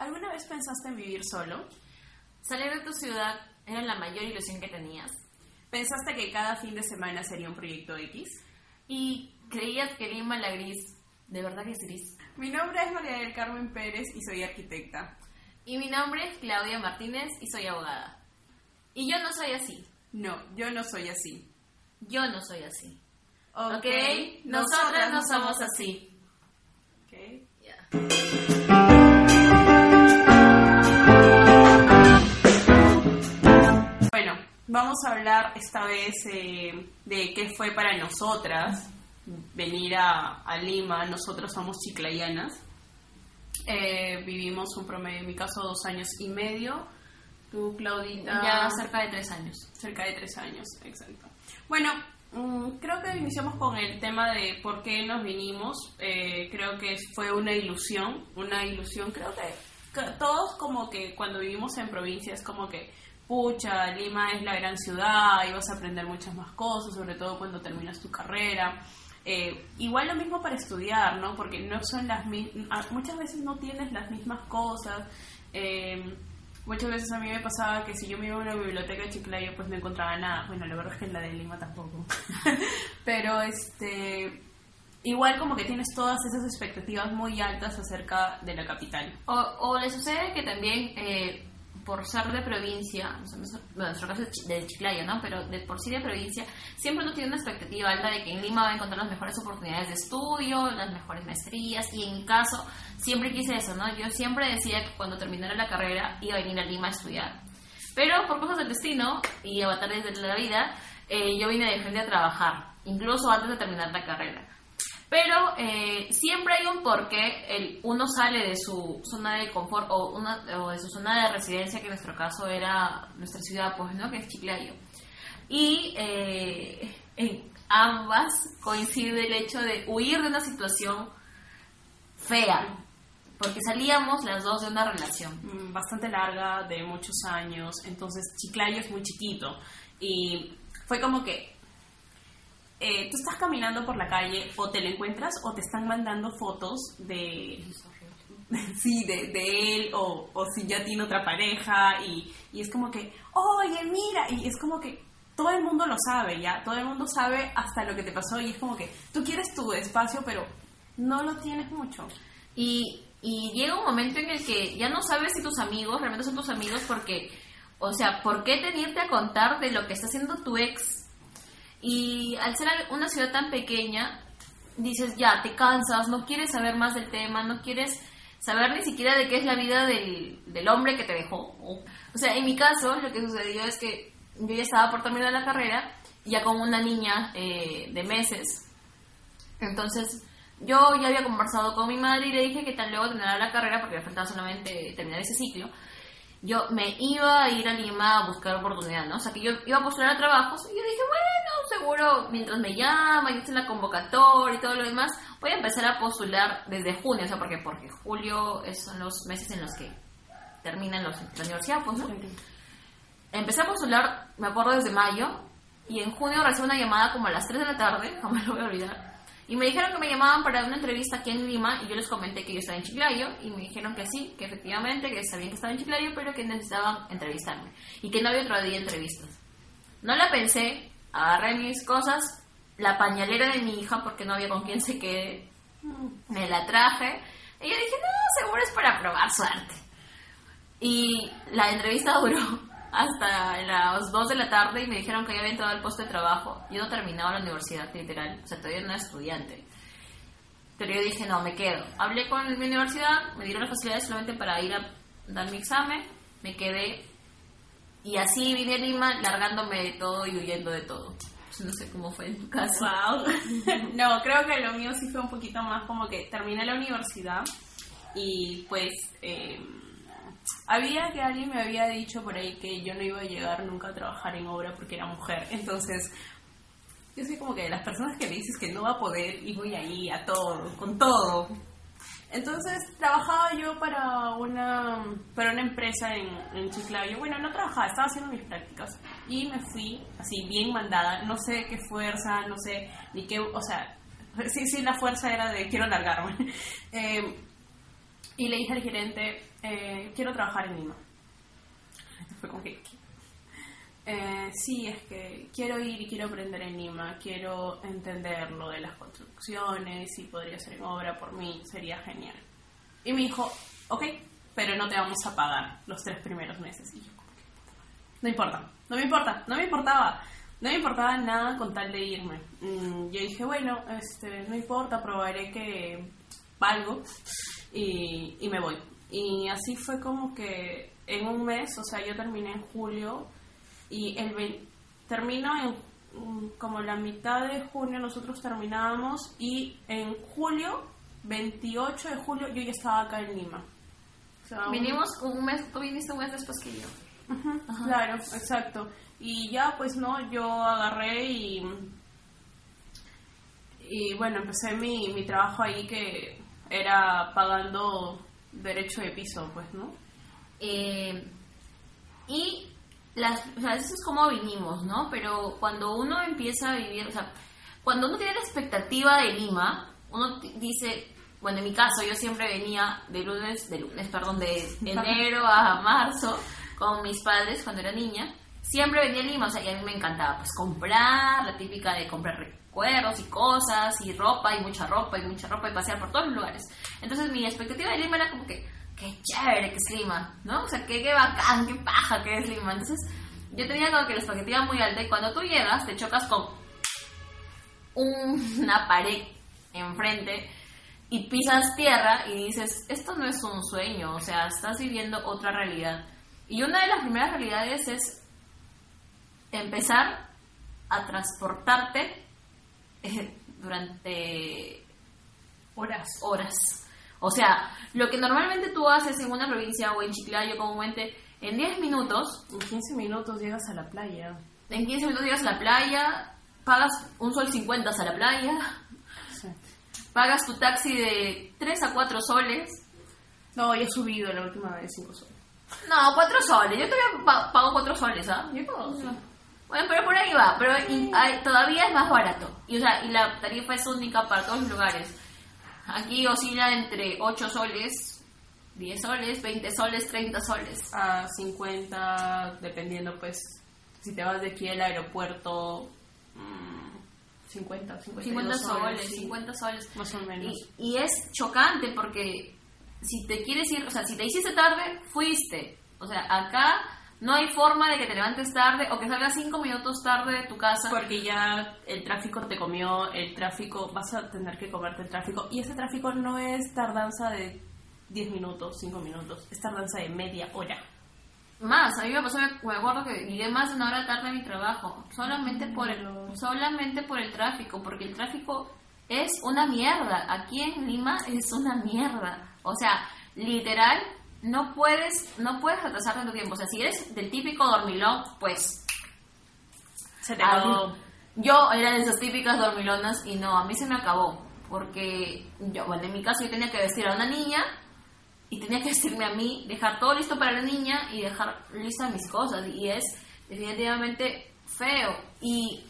¿Alguna vez pensaste en vivir solo? Salir de tu ciudad era la mayor ilusión que tenías. ¿Pensaste que cada fin de semana sería un proyecto X? Y creías que Lima la gris, de verdad que es gris. Mi nombre es María del Carmen Pérez y soy arquitecta. Y mi nombre es Claudia Martínez y soy abogada. Y yo no soy así. No, yo no soy así. Yo no soy así. Ok, ¿Ok? Nosotras no somos así. Ok. Ya. Vamos a hablar esta vez eh, de qué fue para nosotras venir a, a Lima. Nosotros somos chiclayanas. Eh, vivimos un promedio, en mi caso, dos años y medio. Tú, Claudita. Ya cerca de tres años. Cerca de tres años, exacto. Bueno, mm, creo que iniciamos con el tema de por qué nos vinimos. Eh, creo que fue una ilusión, una ilusión. Creo que, que todos como que cuando vivimos en provincias, como que, pucha, Lima es la gran ciudad y vas a aprender muchas más cosas, sobre todo cuando terminas tu carrera. Eh, igual lo mismo para estudiar, ¿no? Porque no son las mismas, muchas veces no tienes las mismas cosas. Eh, muchas veces a mí me pasaba que si yo me iba a una biblioteca de Chiclayo, pues no encontraba nada. Bueno, la verdad es que en la de Lima tampoco. Pero este igual como que tienes todas esas expectativas muy altas acerca de la capital. O, le sucede que también, eh, por ser de provincia, bueno, en nuestro caso es de Chiclayo, ¿no? Pero de por sí de provincia, siempre uno tiene una expectativa alta de que en Lima va a encontrar las mejores oportunidades de estudio, las mejores maestrías, y en mi caso, siempre quise eso, ¿no? Yo siempre decía que cuando terminara la carrera iba a venir a Lima a estudiar. Pero por cosas del destino y avatares de la vida, eh, yo vine de frente a trabajar, incluso antes de terminar la carrera. Pero eh, siempre hay un porqué, el, uno sale de su zona de confort o, una, o de su zona de residencia, que en nuestro caso era nuestra ciudad, pues, ¿no? Que es Chiclayo. Y eh, en ambas coincide el hecho de huir de una situación fea, porque salíamos las dos de una relación. Mm, Bastante larga, de muchos años. Entonces Chiclayo es muy chiquito. Y fue como que eh, tú estás caminando por la calle o te lo encuentras o te están mandando fotos de sí, de, de él o, o si ya tiene otra pareja y, y es como que, oye, mira, y es como que todo el mundo lo sabe, ya, todo el mundo sabe hasta lo que te pasó y es como que tú quieres tu espacio, pero no lo tienes mucho. Y, y llega un momento en el que ya no sabes si tus amigos realmente son tus amigos porque, o sea, ¿por qué tenerte a contar de lo que está haciendo tu ex? Y al ser una ciudad tan pequeña, dices, ya, te cansas, no quieres saber más del tema, no quieres saber ni siquiera de qué es la vida del, del hombre que te dejó. O sea, en mi caso, lo que sucedió es que yo ya estaba por terminar la carrera, ya con una niña eh, de meses. Entonces, yo ya había conversado con mi madre y le dije que tan luego terminara la carrera, porque me faltaba solamente terminar ese ciclo, yo me iba a ir a Lima a buscar oportunidad, ¿no? O sea, que yo iba a postular a trabajos y yo dije, bueno, seguro mientras me llaman y hacen la convocatoria y todo lo demás, voy a empezar a postular desde junio, o sea, porque, porque julio es- son los meses en los que terminan los, la universidad, pues, ¿no? Empecé a postular, me acuerdo, desde mayo, y en junio recibí una llamada como a las 3 de la tarde, jamás lo voy a olvidar, y me dijeron que me llamaban para una entrevista aquí en Lima, y yo les comenté que yo estaba en Chiclayo, y me dijeron que sí, que efectivamente, que sabían que estaba en Chiclayo, pero que necesitaban entrevistarme, y que no había otro día de entrevistas. No la pensé, agarré mis cosas, la pañalera de mi hija, porque no había con quién se quede, me la traje, y yo dije, no, seguro es para probar suerte. Y la entrevista duró hasta las 2 de la tarde y me dijeron que ya había entrado al puesto de trabajo. Yo no terminaba la universidad, literal. O sea, todavía no era estudiante. Pero yo dije, no, me quedo. Hablé con mi universidad, me dieron las facilidades solamente para ir a dar mi examen. Me quedé. Y así vine a Lima, largándome de todo y huyendo de todo. No sé cómo fue en tu caso. Wow. no, creo que lo mío sí fue un poquito más como que terminé la universidad y pues eh, había que alguien me había dicho por ahí que yo no iba a llegar nunca a trabajar en obra porque era mujer. Entonces, yo soy como que de las personas que le dices que no va a poder y voy ahí a todo, con todo. Entonces trabajaba yo para una, para una empresa en, en Chiclayo. Bueno, no trabajaba, estaba haciendo mis prácticas. Y me fui así, bien mandada. No sé qué fuerza, no sé ni qué. O sea, sí, sí, la fuerza era de quiero largarme. Eh, Y le dije al gerente, eh, quiero trabajar en Lima. Fue como que, eh, sí, es que quiero ir y quiero aprender en Lima, quiero entender lo de las construcciones, si podría ser en obra por mí, sería genial. Y me dijo, ok, pero no te vamos a pagar los tres primeros meses. Y yo, no importa, no me importa, no me importaba, no me importaba nada con tal de irme. Mm, yo dije, bueno, este, no importa, probaré que valgo y, y me voy. Y así fue como que en un mes, o sea, yo terminé en julio y el ve- termino en mm, como la mitad de junio nosotros terminábamos y en julio, 28 de julio, yo ya estaba acá en Lima. O sea, un- Vinimos un mes, tú viniste un mes después que yo. Ajá. Claro, exacto. Y ya, pues no, yo agarré y. Y bueno, empecé mi, mi trabajo ahí que era pagando derecho de piso, pues, ¿no? Eh, y las, o sea, eso es como vinimos, ¿no? Pero cuando uno empieza a vivir, o sea, cuando uno tiene la expectativa de Lima, uno dice, bueno, en mi caso, yo siempre venía de lunes, de lunes, perdón, de enero a marzo con mis padres cuando era niña. Siempre venía a Lima, o sea, y a mí me encantaba, pues, comprar, la típica de comprar recuerdos y cosas, y ropa, y mucha ropa, y mucha ropa, y pasear por todos los lugares. Entonces, mi expectativa de Lima era como que, qué chévere que es Lima, ¿no? O sea, qué, qué bacán, qué paja que es Lima. Entonces, yo tenía como que la expectativa muy alta, y cuando tú llegas, te chocas con un- una pared enfrente y pisas tierra y dices, esto no es un sueño, o sea, estás viviendo otra realidad. Y una de las primeras realidades es empezar a transportarte eh, durante Horas. horas. O sea, lo que normalmente tú haces en una provincia o en Chiclayo comúnmente, en 10 minutos, En 15 minutos llegas a la playa. en 15 minutos llegas a la playa, pagas un sol 50 a la playa, Sí. pagas tu taxi de 3 a 4 soles. No, ya he subido la última vez 5 soles. No, 4 soles. Yo todavía pa- pago 4 soles, ¿ah? Yo pago, sí. Bueno, pero por ahí va, pero y- hay- todavía es más barato. Y, o sea, y la tarifa es única para todos los lugares. Aquí oscila entre 8 soles, 10 soles, 20 soles, 30 soles. A 50, dependiendo, pues, si te vas de aquí al aeropuerto, mm, 50, 52 50 soles, sí. 50 soles. Más o menos. Y, y es chocante porque si te quieres ir, o sea, si te hiciste tarde, fuiste. O sea, acá no hay forma de que te levantes tarde o que salgas 5 minutos tarde de tu casa. Porque ya el tráfico te comió, el tráfico, vas a tener que comerte el tráfico. Y ese tráfico no es tardanza de 10 minutos, 5 minutos, es tardanza de media hora. Más, a mí me pasó, me acuerdo que llegué más de una hora tarde a mi trabajo, solamente por el, solamente por el tráfico, porque el tráfico es una mierda. Aquí en Lima es una mierda. O sea, literal, no puedes, no puedes retrasarte en tu tiempo. O sea, si eres del típico dormilón, pues Se te Ah, acabó. Yo era de esas típicas dormilonas y no, a mí se me acabó. Porque yo, bueno, en mi caso yo tenía que vestir a una niña y tenía que vestirme a mí, dejar todo listo para la niña y dejar listas mis cosas. Y es definitivamente feo. Y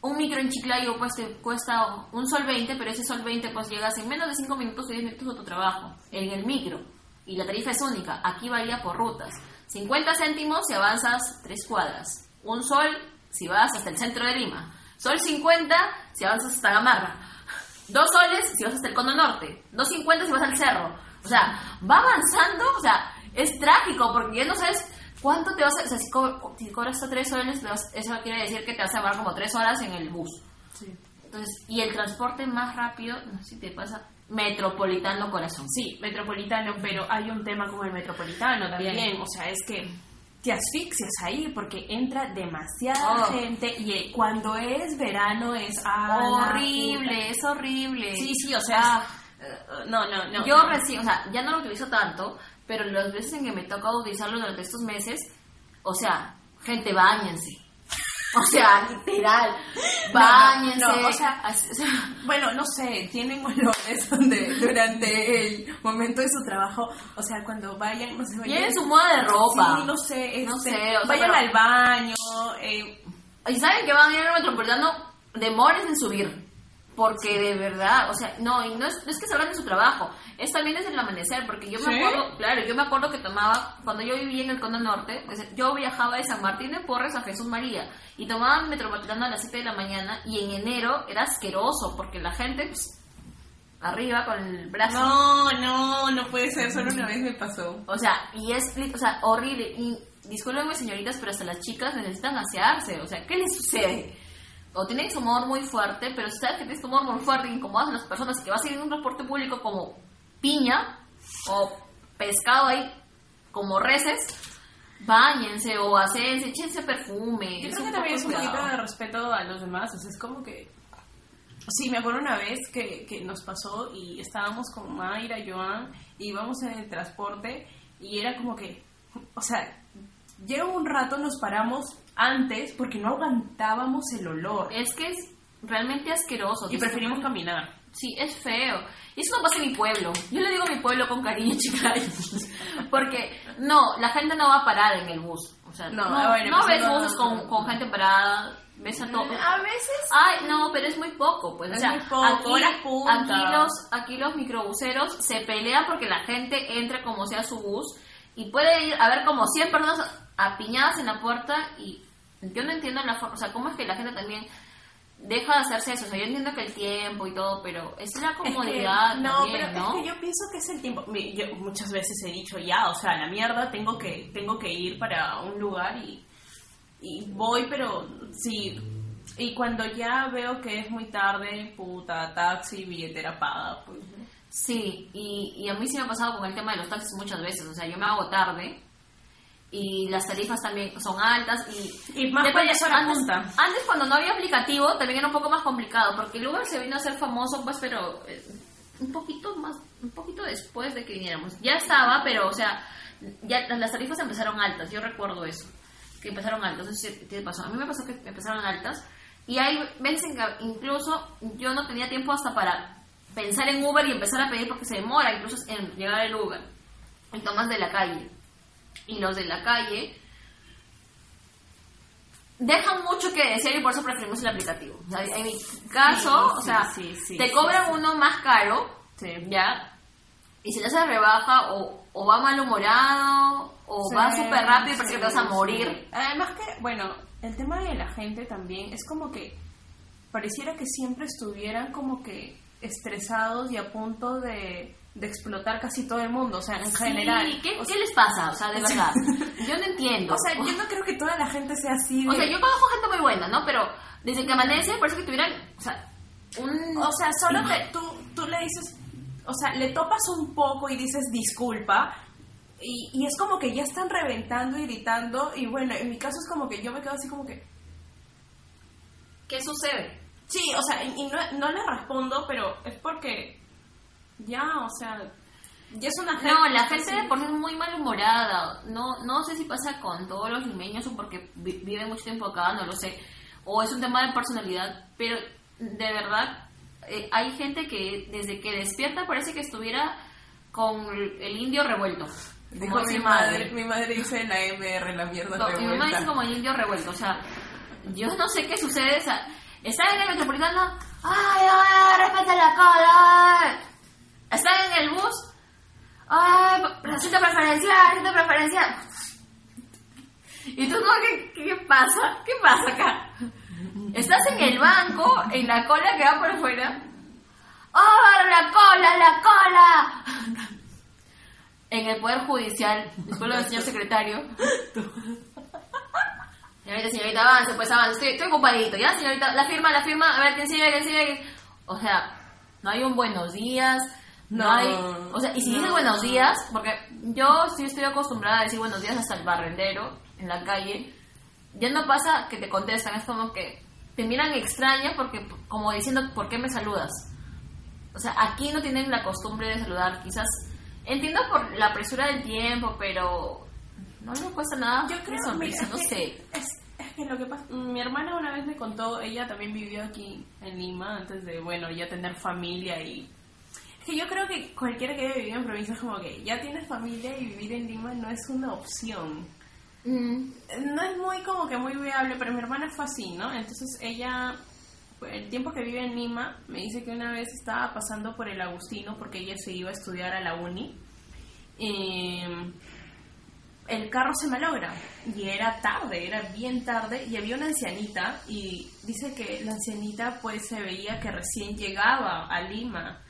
un micro en Chiclayo pues, te cuesta un sol 20, pero ese sol 20 pues llegas en menos de 5 minutos o 10 minutos a tu trabajo, en el micro. Y la tarifa es única, aquí varía por rutas. 50 céntimos si avanzas 3 cuadras. Un sol si vas hasta el centro de Lima. Sol 50 si avanzas hasta Gamarra. Dos soles si vas hasta el cono norte. 2.50 si vas al cerro. O sea, va avanzando, o sea, es trágico porque ya no sabes cuánto te vas a... O sea, si, co- si cobras hasta 3 soles, eso quiere decir que te vas a llevar como 3 horas en el bus. Sí. Entonces, y el transporte más rápido, no sé si te pasa, Metropolitano Corazón. Sí, metropolitano, pero hay un tema con el metropolitano también. Bien. O sea, es que te asfixias ahí porque entra demasiada Oh. gente y eh, cuando es verano es ah, horrible, es horrible. Sí, sí, o sea, es- eh, no, no, no. Yo no. recién, o sea, ya no lo utilizo tanto, pero las veces en que me toca utilizarlo durante estos meses, o sea, gente, bañense. O sea, literal, No, no, o sea, Así- o sea, Bueno, no sé, tienen olores donde durante el momento de su trabajo, o sea, cuando vayan, no sé, vayan- Lleven su moda de ropa. Sí, no sé, No este, sé, o sea, vayan pero- al baño, eh, Y saben que van a ir al metropolitano, demores en subir. Porque de verdad, o sea, no, y no es, no es que se hablan de su trabajo, es también desde el amanecer, porque yo me ¿Sí? acuerdo, claro, yo me acuerdo que tomaba, cuando yo vivía en el Cono Norte, desde- yo viajaba de San Martín de Porres a Jesús María, y tomaba metropolitano a las 7 de la mañana, y en enero era asqueroso, porque la gente, pues, arriba con el brazo. No, no, no puede ser, solo una vez me pasó. O sea, y es o sea, horrible. Y discúlpenme, señoritas, pero hasta las chicas necesitan asearse. O sea, ¿qué les sucede? O tienen su humor muy fuerte, pero si sabes que tienes humor muy fuerte y incomodas a las personas y que vas a ir en un transporte público como piña o pescado ahí como reces, bañense o hacense, échense perfume. Yo creo que también es un poquito de respeto a los demás, o sea, es como que... Sí, me acuerdo una vez que, que nos pasó y estábamos con Mayra, Joan, y íbamos en el transporte y era como que, o sea, llega un rato, nos paramos antes porque no aguantábamos el olor Es que es realmente asqueroso. y preferimos caminar. Sí, es feo. Y eso no pasa en mi pueblo. Yo le digo a mi pueblo con cariño, chicas. Porque, no, la gente no va a parar en el bus. O sea, No, no, ver, no ves buses con, con gente parada, ves a todo. A veces... Ay, no, pero es muy poco, pues. O Es sea, muy poco, aquí, aquí, los, aquí los microbuseros se pelean porque la gente entre como sea su bus y puede ir a ver como 100 personas apiñadas en la puerta y yo no entiendo la forma, o sea, cómo es que la gente también deja de hacerse eso. O sea, yo entiendo que el tiempo y todo, pero es la Es que- comodidad no, también, pero ¿no? es que yo pienso que es el tiempo. Yo muchas veces he dicho ya, o sea, la mierda tengo que tengo que ir para un lugar y, y voy, pero sí. Y cuando ya veo que es muy tarde, puta, taxi, billetera paga, pues. Sí, y, y a mí sí me ha pasado con el tema de los taxis muchas veces. O sea, yo me hago tarde y las tarifas también son altas y... Y más cuando es hora antes, punta. antes cuando no había aplicativo también era un poco más complicado porque el Uber se vino a ser famoso pues pero eh, un poquito más un poquito después de que viniéramos ya estaba pero o sea ya las tarifas empezaron altas yo recuerdo eso que empezaron altas no sé si te pasó a mí me pasó que empezaron altas y hay veces en que incluso yo no tenía tiempo hasta para pensar en Uber y empezar a pedir porque se demora incluso en llegar el Uber y tomas de la calle y los de la calle dejan mucho que desear y por eso preferimos el aplicativo. O sea, en mi caso, Sí, o sea, sí, sí, te cobran uno más caro, Sí. ¿ya? Y si le haces rebaja, o, o va malhumorado, o va súper rápido y parece sí, que te vas a morir. Además que, bueno, el tema de la gente también es como que pareciera que siempre estuvieran como que estresados y a punto de, de explotar casi todo el mundo, o sea, en general. ¿qué, o, qué sea, les pasa? O sea, de verdad. Yo no entiendo. o sea, yo no creo que toda la gente sea así. De, O sea, yo conozco gente muy buena, ¿no? Pero desde que amanece parece que tuvieran, o sea, un... O sea, solo te, tú, tú le dices, o sea, le topas un poco y dices disculpa. Y, y es como que ya están reventando y gritando. Y bueno, en mi caso es como que yo me quedo así como que, ¿Qué sucede? Sí, o sea, y no, no le respondo, pero es porque ya, o sea, ya es una gente. No, la gente así. de por sí es muy malhumorada. No, no sé si pasa con todos los limeños o porque vi- viven mucho tiempo acá, no lo sé. O es un tema de personalidad. Pero de verdad, eh, hay gente que desde que despierta parece que estuviera con el indio revuelto. Dijo Como mi madre, mi madre dice la MR, la mierda No, mi mamá dice como el indio revuelto, o sea, yo no sé qué sucede, o sea, están en el metropolitano, ay, ay, respeta la cola, están en el bus, ay, asiento preferencial, asiento preferencial. Y tú no, ¿qué, qué pasa? ¿Qué pasa acá? Estás en el banco, en la cola que va por afuera. ¡Oh, la cola, la cola! En el Poder Judicial, disculpe del señor secretario. Señorita, señorita, avance, pues avance, estoy, estoy ocupadito, ¿ya? Señorita, la firma, la firma, a ver, ¿quién sigue, quién sigue? O sea, no hay un buenos días, no, No, hay... O sea, y si dices no. buenos días, porque yo sí estoy acostumbrada a decir buenos días hasta el barrendero, en la calle, ya no pasa que te contestan, es como que te miran extraña porque, como diciendo, ¿por qué me saludas? O sea, aquí no tienen la costumbre de saludar, quizás... Entiendo por la presura del tiempo, pero no me cuesta nada. Yo creo sonrisa, mira, no es sé. que- Es, es que lo que pasa, mi hermana una vez me contó, ella también vivió aquí en Lima antes de, bueno, ya tener familia y... Es que yo creo que cualquiera que haya vivido en provincia es como que ya tienes familia y vivir en Lima no es una opción. Mm, No es muy como que muy viable, pero mi hermana fue así, ¿no? Entonces ella el tiempo que vive en Lima, me dice que una vez estaba pasando por el Agustino porque ella se iba a estudiar a la uni. Eh, el carro se malogra. Y era tarde, era bien tarde y había una ancianita y dice que la ancianita pues se veía que recién llegaba a Lima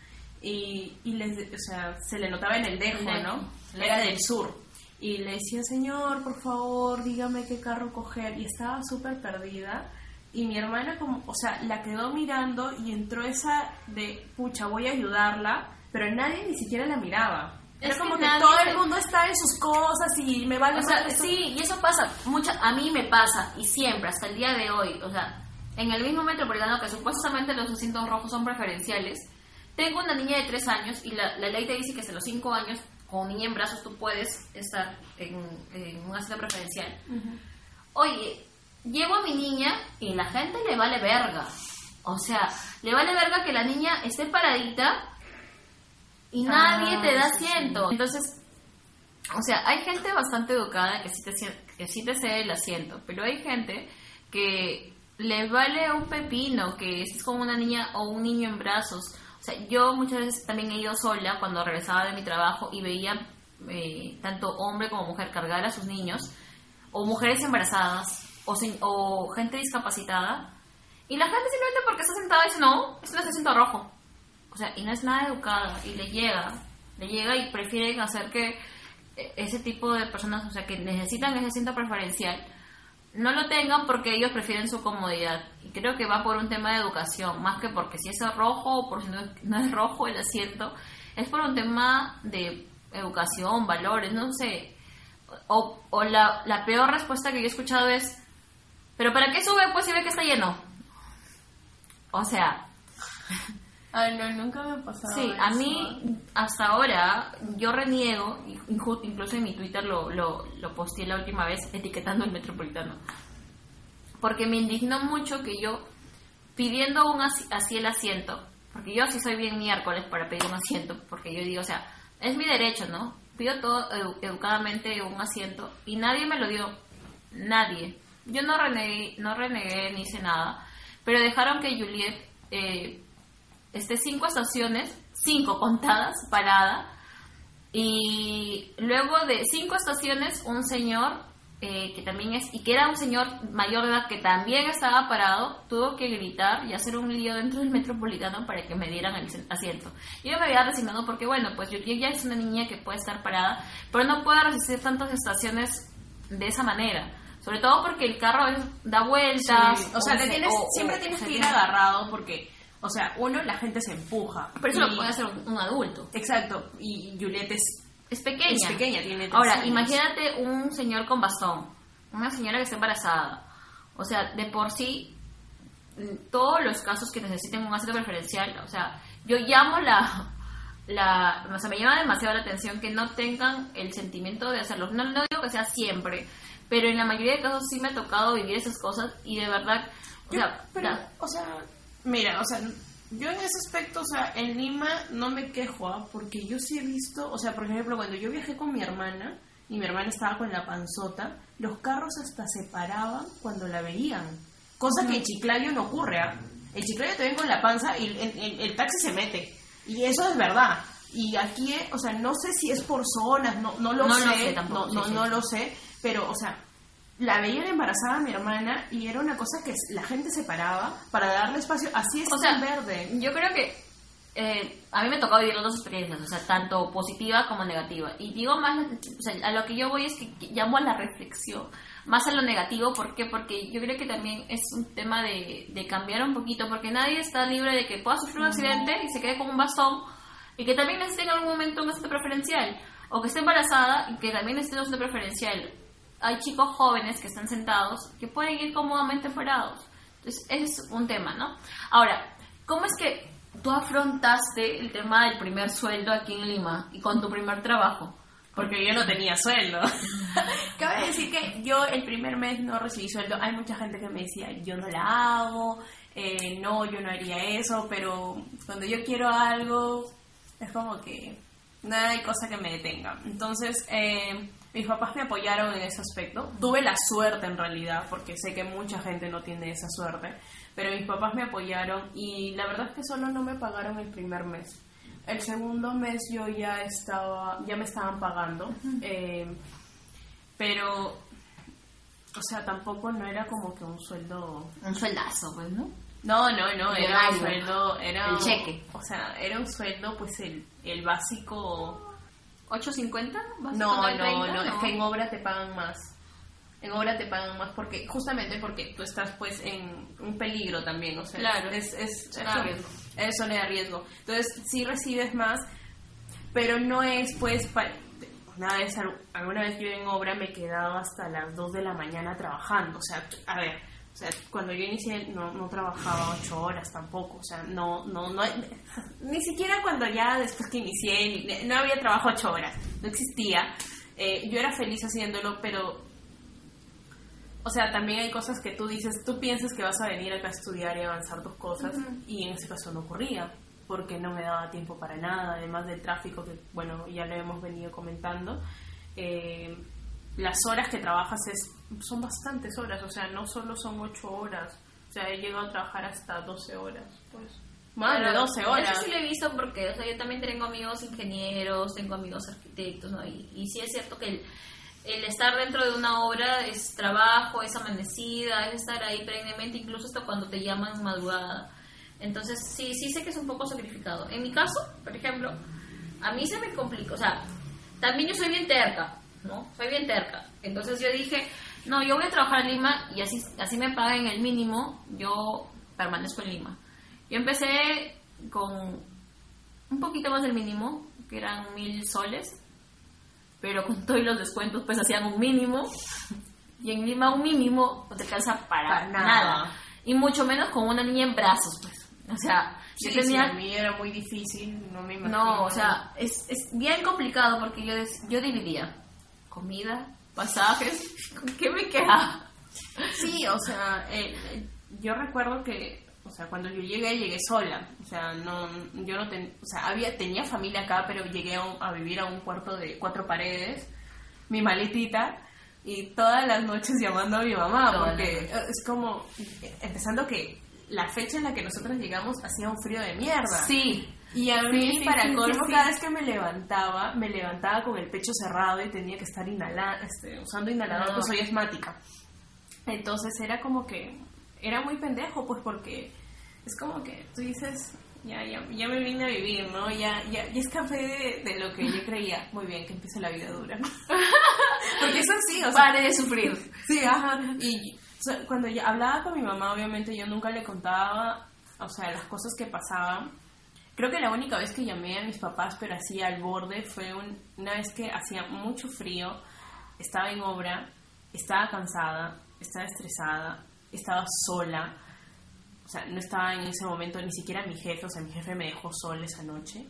y, y les, o sea, se le notaba en el dejo, ¿no? Era del sur. Y le decía, señor, por favor, dígame qué carro coger y estaba súper perdida. Y mi hermana como, o sea, la quedó mirando y entró esa de, pucha, voy a ayudarla, pero nadie ni siquiera la miraba. Es Es como que que, todo el mundo está en sus cosas y me vale O sea, sí, y eso pasa, mucha, a mí me pasa, y siempre, hasta el día de hoy, o sea, en el mismo metropolitano que supuestamente los asientos rojos son preferenciales, tengo una niña de 3 años y la, la ley te dice que hasta los 5 años, como niña en brazos, tú puedes estar en, en un asiento preferencial. Oye, llevo a mi niña y la gente le vale verga. O sea, le vale verga que la niña esté paradita y nadie Ah, te da asiento. Entonces, o sea, hay gente bastante educada que sí te, que sí te cede el asiento, pero hay gente que le vale un pepino, que es como una niña o un niño en brazos. O sea, yo muchas veces también he ido sola cuando regresaba de mi trabajo y veía eh, tanto hombre como mujer cargar a sus niños, o mujeres embarazadas, o, sin- o gente discapacitada, y la gente simplemente porque está sentada dice, no, es un asiento rojo. O sea, y no es nada educada y le llega, le llega y prefieren hacer que eh, ese tipo de personas, o sea, que necesitan ese asiento preferencial, no lo tengan porque ellos prefieren su comodidad. Y creo que va por un tema de educación, más que porque si es rojo o por si no es, rojo el asiento, es por un tema de educación, valores, no sé. O, la peor respuesta que yo he escuchado es, ¿pero para qué sube pues si ve que está lleno? O sea, Ay, no, nunca me ha pasado Sí, a mí hasta ahora yo reniego, incluso en mi Twitter lo, lo, lo posteé la última vez etiquetando el metropolitano, porque me indignó mucho que yo pidiendo un así el asiento, porque yo sí soy bien miércoles para pedir un asiento, porque yo digo, o sea, es mi derecho, ¿no? Pido todo edu- educadamente un asiento y nadie me lo dio, nadie. Yo no renegué, no renegué ni hice nada, pero dejaron que Juliet eh, este, cinco estaciones, cinco contadas, parada. Y luego de cinco estaciones, un señor eh, que también es, y que era un señor mayor de edad que también estaba parado, tuvo que gritar y hacer un lío dentro del metropolitano para que me dieran el asiento. Yo me había resignado porque, bueno, pues yo ya es una niña que puede estar parada, pero no puede resistir tantas estaciones de esa manera. Sobre todo porque el carro da vueltas. Sí, O sea, te tienes, o- siempre tienes que ir agarrado porque, o sea, uno, la gente se empuja. Pero eso Y- lo puede hacer un, un adulto. Exacto, y Juliet es, Es pequeña. es pequeña, tiene tres Ahora, años. imagínate un señor con bastón, una señora que está embarazada. O sea, de por sí, todos los casos que necesiten un asiento preferencial, o sea, yo llamo la, la, o sea, me llama demasiado la atención que no tengan el sentimiento de hacerlo. No, no digo que sea siempre, pero en la mayoría de casos sí me ha tocado vivir esas cosas y de verdad, o Yo- sea, pero, da- o sea, mira, o sea, yo en ese aspecto, o sea, en Lima no me quejo, ¿ah? porque yo sí he visto, o sea, por ejemplo, cuando yo viajé con mi hermana y mi hermana estaba con la panzota, los carros hasta se paraban cuando la veían, cosa que en Chiclayo no ocurre, ¿ah? En Chiclayo te ven con la panza y el, el- el taxi se mete, y eso es verdad. Y aquí, o sea, no sé si es por zonas, no, no lo No sé, lo sé tampoco, no, sí, no, sí. no lo sé, pero, o sea, la veía embarazada mi hermana y era una cosa que la gente se paraba para darle espacio. Así es O sea, verde. Yo creo que eh, a mí me tocó vivir las dos experiencias, o sea, tanto positiva como negativa. Y digo más, o sea, a lo que yo voy es que llamo a la reflexión, más a lo negativo, ¿por qué? Porque yo creo que también es un tema de, de cambiar un poquito, porque nadie está libre de que pueda sufrir un accidente y se quede con un bastón, y que también necesite en algún momento un asiento preferencial, o que esté embarazada y que también necesite un asiento preferencial. Hay chicos jóvenes que están sentados que pueden ir cómodamente parados. Entonces, es un tema, ¿no? Ahora, ¿cómo es que tú afrontaste el tema del primer sueldo aquí en Lima y con tu primer trabajo? Porque yo no tenía sueldo. Cabe decir que yo el primer mes no recibí sueldo. Hay mucha gente que me decía, yo no la hago, eh, no, yo no haría eso, pero cuando yo quiero algo, es como que no hay cosa que me detenga. Entonces, eh, mis papás me apoyaron en ese aspecto. Tuve la suerte en realidad, porque sé que mucha gente no tiene esa suerte, pero mis papás me apoyaron y la verdad es que solo no me pagaron el primer mes. El segundo mes yo ya estaba, ya me estaban pagando, eh, pero, o sea, tampoco no era como que un sueldo Un sueldazo, pues, ¿no? no, no, no, era un sueldo, era El cheque. O sea, era un sueldo, pues el, el básico. ¿8.50? ¿Vas a No, no, 30? no, es que en obra te pagan más. En obra te pagan más porque, justamente porque tú estás pues en un peligro también, o sea, Claro. es, es, es riesgo. es zona de riesgo. Entonces, sí recibes más, pero no es pues, pa- una vez, alguna vez yo en obra me he quedado hasta las 2 de la mañana trabajando, o sea, a ver, o sea, cuando yo inicié no, no trabajaba 8 horas tampoco, o sea, no, no, no, ni siquiera cuando ya después que inicié, ni- no había trabajo 8 horas, no existía. Eh, yo era feliz haciéndolo, pero o sea, también hay cosas que tú dices, tú piensas que vas a venir acá a estudiar y avanzar tus cosas, y en ese caso no ocurría, porque no me daba tiempo para nada, además del tráfico que, bueno, ya lo hemos venido comentando. Eh, las horas que trabajas es, son bastantes horas, o sea, no solo son 8 horas, o sea, he llegado a trabajar hasta 12 horas, pues. Más de Pero 12 horas. Eso sí lo he visto porque, o sea, yo también tengo amigos ingenieros, tengo amigos arquitectos, ¿no? Y, y sí es cierto que el, el estar dentro de una obra es trabajo, es amanecida, es estar ahí previamente, incluso hasta cuando te llaman madrugada. Entonces, sí, sí sé que es un poco sacrificado. En mi caso, por ejemplo, a mí se me complica, o sea, también yo soy bien terca, ¿no? Soy bien terca. Entonces yo dije, no, yo voy a trabajar en Lima y así, así me paguen el mínimo, yo permanezco en Lima. Yo empecé con un poquito más del mínimo, que eran mil soles, pero con todos los descuentos pues hacían un mínimo. Y en Lima un mínimo no te alcanza para, Para nada. nada. Y mucho menos con una niña en brazos, pues. O sea, Sí, yo tenía... a mí era muy difícil, no me imagino. No, o sea, es, es bien complicado porque yo, yo dividía comida, pasajes, ¿con qué me queda? Sí, o sea, eh, yo recuerdo que, o sea, cuando yo llegué, llegué sola. O sea, no, yo no ten, o sea, había, tenía familia acá, pero llegué a, un- a vivir a un cuarto de cuatro paredes, mi maletita, y todas las noches llamando a mi mamá, Todas porque es como, empezando que la fecha en la que nosotros llegamos hacía un frío de mierda. Sí, Y a mí, Sí, sí, para sí, colmo, cada vez que me levantaba, me levantaba con el pecho cerrado y tenía que estar inhala este, usando inhalador, No. pues soy asmática. Entonces era como que, era muy pendejo, pues porque es como que tú dices, ya, ya, ya me vine a vivir, ¿no? Ya, ya, ya escapé de, de lo que yo creía. Muy bien, que empiece la vida dura. porque eso sí, o sea, pare de sufrir. Sí, ajá. Y o sea, cuando yo hablaba con mi mamá, obviamente yo nunca le contaba, o sea, las cosas que pasaban. Creo que la única vez que llamé a mis papás, pero así al borde, fue un- una vez que hacía mucho frío, estaba en obra, estaba cansada, estaba estresada, estaba sola. O sea, no estaba en ese momento ni siquiera mi jefe, o sea, mi jefe me dejó sola esa noche.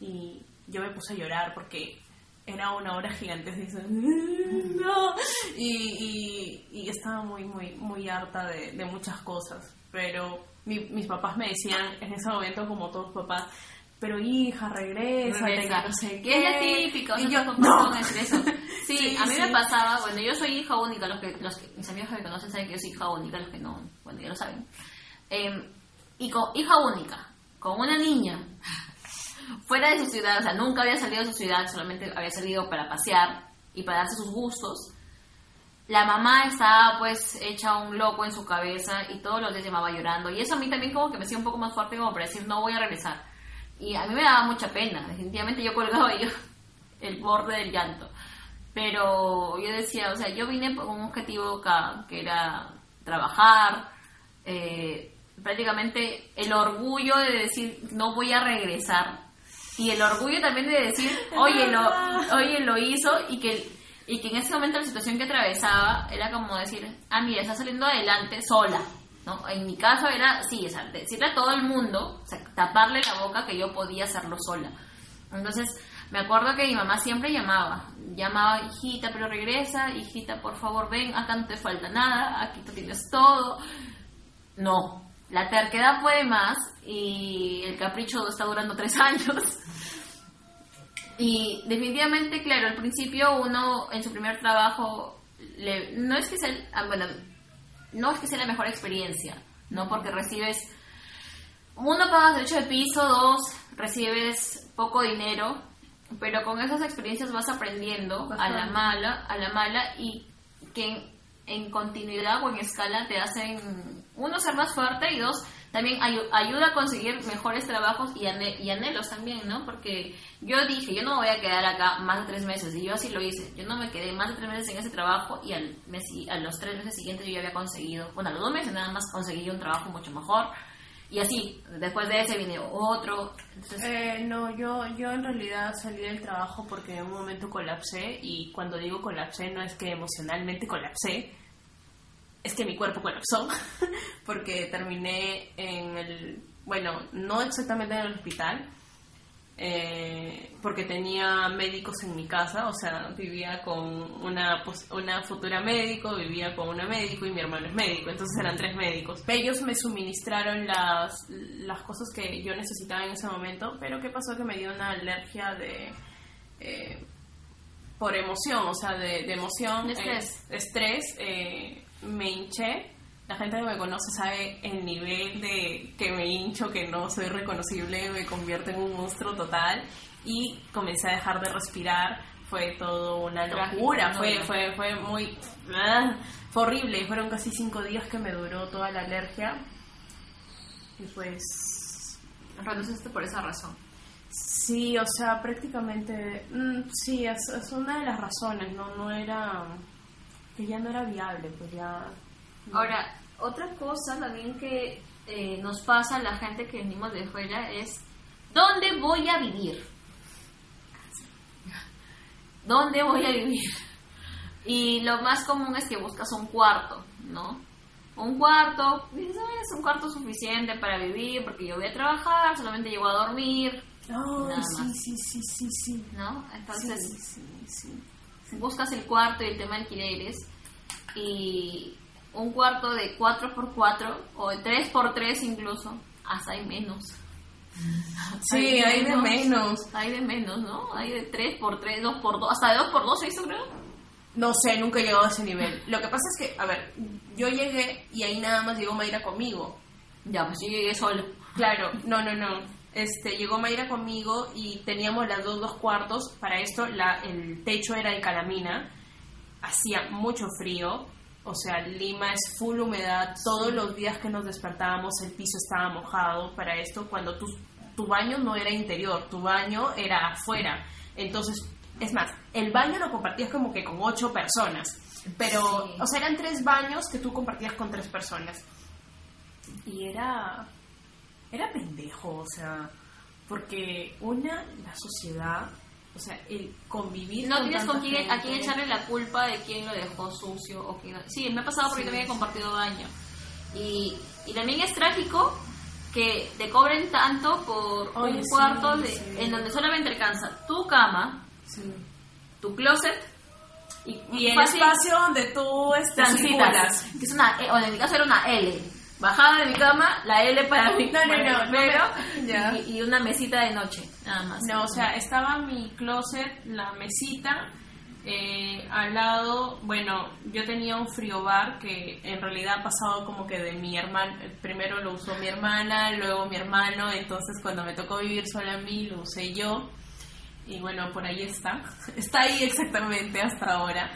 Y yo me puse a llorar porque era una hora gigantesca y dice, no. Y, y estaba muy, muy, muy harta de, de muchas cosas. Pero mi- mis papás me decían en ese momento, como todos papás, pero hija, regresa, Regresa. no sé es qué". típica, o Y sea, yo, tus papás no. eso. Sí, Sí, a mí sí. me pasaba, bueno, yo soy hija única, los que, los que, mis amigos que me conocen saben que yo soy hija única, los que no, bueno, ya lo saben. Eh, y con hija única, con una niña, fuera de su ciudad, o sea, nunca había salido de su ciudad, solamente había salido para pasear y para darse sus gustos. La mamá estaba pues hecha un loco en su cabeza y todos los días llamaba llorando. Y eso a mí también como que me hacía un poco más fuerte como para decir, no voy a regresar. Y a mí me daba mucha pena, definitivamente yo colgaba yo el borde del llanto. Pero yo decía, o sea, yo vine con un objetivo que era trabajar, eh, prácticamente el orgullo de decir, no voy a regresar. Y el orgullo también de decir, oye, lo, oye, lo hizo y que, y que en ese momento la situación que atravesaba era como decir, ah, mira, está saliendo adelante sola. ¿no? En mi caso era, sí, o sea, decirle a todo el mundo, taparle la boca que yo podía hacerlo sola. Entonces, me acuerdo que mi mamá siempre llamaba, llamaba, hijita, pero regresa, hijita, por favor, ven, acá no te falta nada, aquí tú tienes todo. No, la terquedad puede más y el capricho está durando tres años. Y definitivamente, claro, al principio uno en su primer trabajo, le, no es que sea, ah, bueno, no es que sea la mejor experiencia, ¿no? Porque recibes, uno pagas derecho de piso, dos, recibes poco dinero, pero con esas experiencias vas aprendiendo a la mala, a la mala y que en, continuidad o en escala te hacen, uno, ser más fuerte y dos, también ayuda a conseguir mejores trabajos y, y, anhelos también, ¿no? Porque yo dije, yo no me voy a quedar acá más de tres meses, y yo así lo hice. Yo no me quedé más de tres meses en ese trabajo y al mes, a los tres meses siguientes yo ya había conseguido, bueno, a los dos meses nada más conseguí un trabajo mucho mejor. Y así, después de ese vino otro. Eh, no, yo, yo en realidad salí del trabajo porque en un momento colapsé y cuando digo colapsé no es que emocionalmente colapsé, es que mi cuerpo colapsó porque terminé en el, bueno, no exactamente en el hospital, eh, porque tenía médicos en mi casa, o sea, vivía con una, una futura médico, vivía con una médico y mi hermano es médico, entonces eran tres médicos. Ellos me suministraron las, las cosas que yo necesitaba en ese momento, pero ¿qué pasó? Que me dio una alergia de... Eh, por emoción, o sea, de, emoción, estrés, estrés eh, me hinché. La gente que me conoce sabe el nivel de que me hincho, que no soy reconocible, me convierte en un monstruo total y comencé a dejar de respirar. Fue todo una locura, fue, fue, fue muy... Ah, fue horrible, fueron casi cinco días que me duró toda la alergia. Y pues... Renunciaste por esa razón. Sí, o sea, prácticamente... Mm, sí, es, es, una de las razones, ¿no? No era que ya no era viable, pues ya... Ahora, otra cosa también que eh, nos pasa a la gente que venimos de fuera es, ¿dónde voy a vivir? ¿Dónde voy a vivir? Y lo más común es que buscas un cuarto, ¿no? Un cuarto, es un cuarto suficiente para vivir porque yo voy a trabajar, solamente llego a dormir. Oh, sí, sí, sí, sí, sí. ¿No? Entonces, sí, sí, buscas el cuarto y el tema de alquileres y un cuarto de 4x4 o de 3x3 incluso, hasta hay menos. Sí, hay, de menos. Hay de menos, ¿no? Hay de 3x3, 2x2, hasta de 2x2 se hizo, creo. No sé, nunca he llegado a ese nivel. Lo que pasa es que, a ver, yo llegué y ahí nada más llegó Mayra conmigo. Ya, pues yo llegué solo. Claro, no, no, no. Este, llegó Mayra conmigo y teníamos las dos dos cuartos. Para esto la, el techo era de calamina. Hacía mucho frío, o sea, Lima es full humedad, todos los días que nos despertábamos el piso estaba mojado. Para esto, cuando tu, tu baño no era interior, tu baño era afuera. Entonces, es más, el baño lo compartías como que con ocho personas, pero, o sea, eran tres baños que tú compartías con tres personas. Y era, era pendejo, o sea, porque una, la sociedad o sea, el convivir. No tienes con quién, a quién echarle la culpa de quién lo dejó sucio o quién. Sí, me ha pasado porque también he compartido baño. Y, y también es trágico que te cobren tanto por un cuarto de, en donde solamente alcanza tu cama, tu closet y, el espacio donde tú estás transitas. Que es una, e, o en mi caso era una L bajada de mi cama, la L para mi no, no, y, una mesita de noche, nada más. No, o sea, estaba mi closet, la mesita, eh, al lado, bueno, yo tenía un frío bar que en realidad ha pasado como que de mi hermano, primero lo usó mi hermana, luego mi hermano, entonces cuando me tocó vivir sola a mí lo usé yo. Y bueno, por ahí está. Está ahí exactamente hasta ahora.